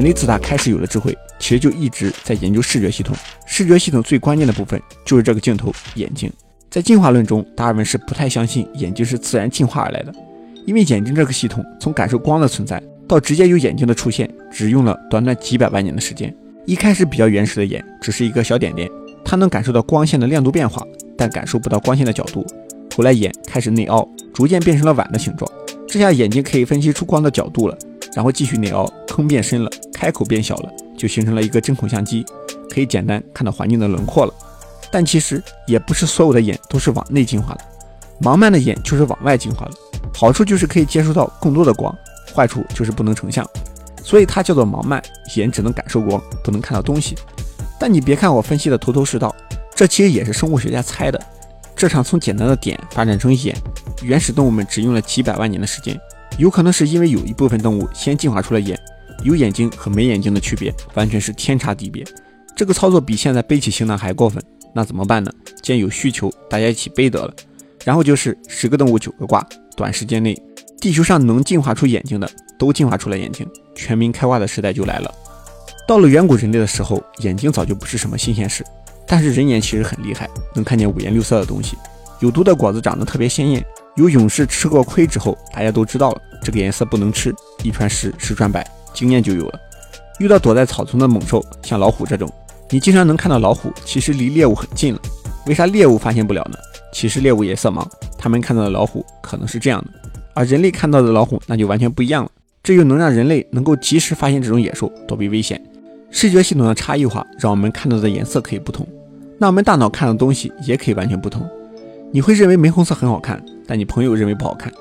人类自打开始有了智慧，其实就一直在研究视觉系统。视觉系统最关键的部分就是这个镜头——眼睛。在进化论中，达尔文是不太相信眼睛是自然进化而来的，因为眼睛这个系统从感受光的存在到直接有眼睛的出现，只用了短短几百万年的时间。一开始比较原始的眼只是一个小点点，它能感受到光线的亮度变化，但感受不到光线的角度。后来眼开始内凹，逐渐变成了碗的形状，这下眼睛可以分析出光的角度了。然后继续内凹，坑变深了，开口变小了，就形成了一个针孔相机，可以简单看到环境的轮廓了。但其实也不是所有的眼都是往内进化的，盲鳗的眼就是往外进化的。好处就是可以接收到更多的光，坏处就是不能成像，所以它叫做盲鳗眼，只能感受光，不能看到东西。但你别看我分析的头头是道，这其实也是生物学家猜的。这场从简单的点发展成眼，原始动物们只用了几百万年的时间。有可能是因为有一部分动物先进化出了眼，有眼睛和没眼睛的区别完全是天差地别。这个操作比现在背起行囊还过分，那怎么办呢？既然有需求，大家一起背得了。然后就是十个动物九个挂，短时间内，地球上能进化出眼睛的都进化出了眼睛，全民开挂的时代就来了。到了远古人类的时候，眼睛早就不是什么新鲜事，但是人眼其实很厉害，能看见五颜六色的东西。有毒的果子长得特别鲜艳。有勇士吃过亏之后，大家都知道了这个颜色不能吃，一传十，十传百，经验就有了。遇到躲在草丛的猛兽，像老虎这种，你经常能看到老虎，其实离猎物很近了。为啥猎物发现不了呢？其实猎物也色盲，他们看到的老虎可能是这样的，而人类看到的老虎那就完全不一样了。这又能让人类能够及时发现这种野兽，躲避危险。视觉系统的差异化，让我们看到的颜色可以不同，那我们大脑看的东西也可以完全不同。你会认为玫红色很好看。但你朋友认为不好看，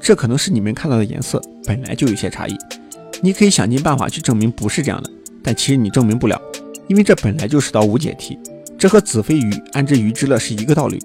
这可能是你们看到的颜色本来就有些差异。你可以想尽办法去证明不是这样的，但其实你证明不了，因为这本来就是道无解题。这和子非鱼安知鱼之乐是一个道理。